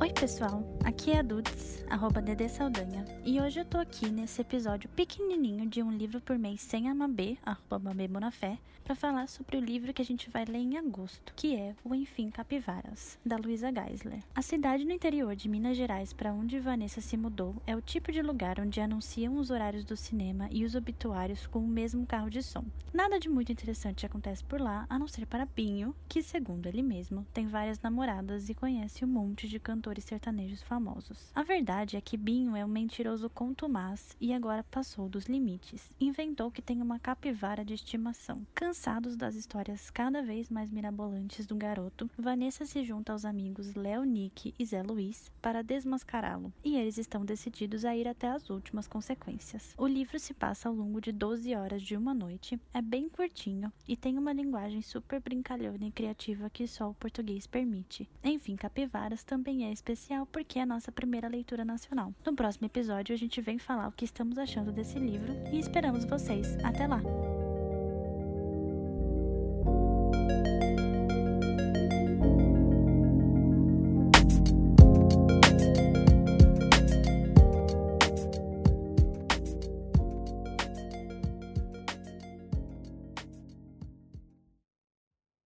Oi pessoal, aqui é a Dudes, arroba Dedê Saldanha, e hoje eu tô aqui nesse episódio pequenininho de um livro por mês sem a Mabê, arroba Mabê Bonafé, para falar sobre o livro que a gente vai ler em agosto, que é O Enfim Capivaras, da Luísa Geisler. A cidade no interior de Minas Gerais para onde Vanessa se mudou é o tipo de lugar onde anunciam os horários do cinema e os obituários com o mesmo carro de som. Nada de muito interessante acontece por lá, a não ser para Binho, que, segundo ele mesmo, tem várias namoradas e conhece um monte de cantores sertanejos famosos. A verdade é que Binho é um mentiroso contumaz e agora passou dos limites. Inventou que tem uma capivara de estimação. Cansados das histórias cada vez mais mirabolantes do garoto, Vanessa se junta aos amigos Léo Nick e Zé Luiz para desmascará-lo, e eles estão decididos a ir até as últimas consequências. O livro se passa ao longo de 12 horas de uma noite, é bem curtinho e tem uma linguagem super brincalhona e criativa que só o português permite. Enfim, Capivaras também é especial porque é a nossa primeira leitura nacional. No próximo episódio a gente vem falar o que estamos achando desse livro e esperamos vocês. Até lá!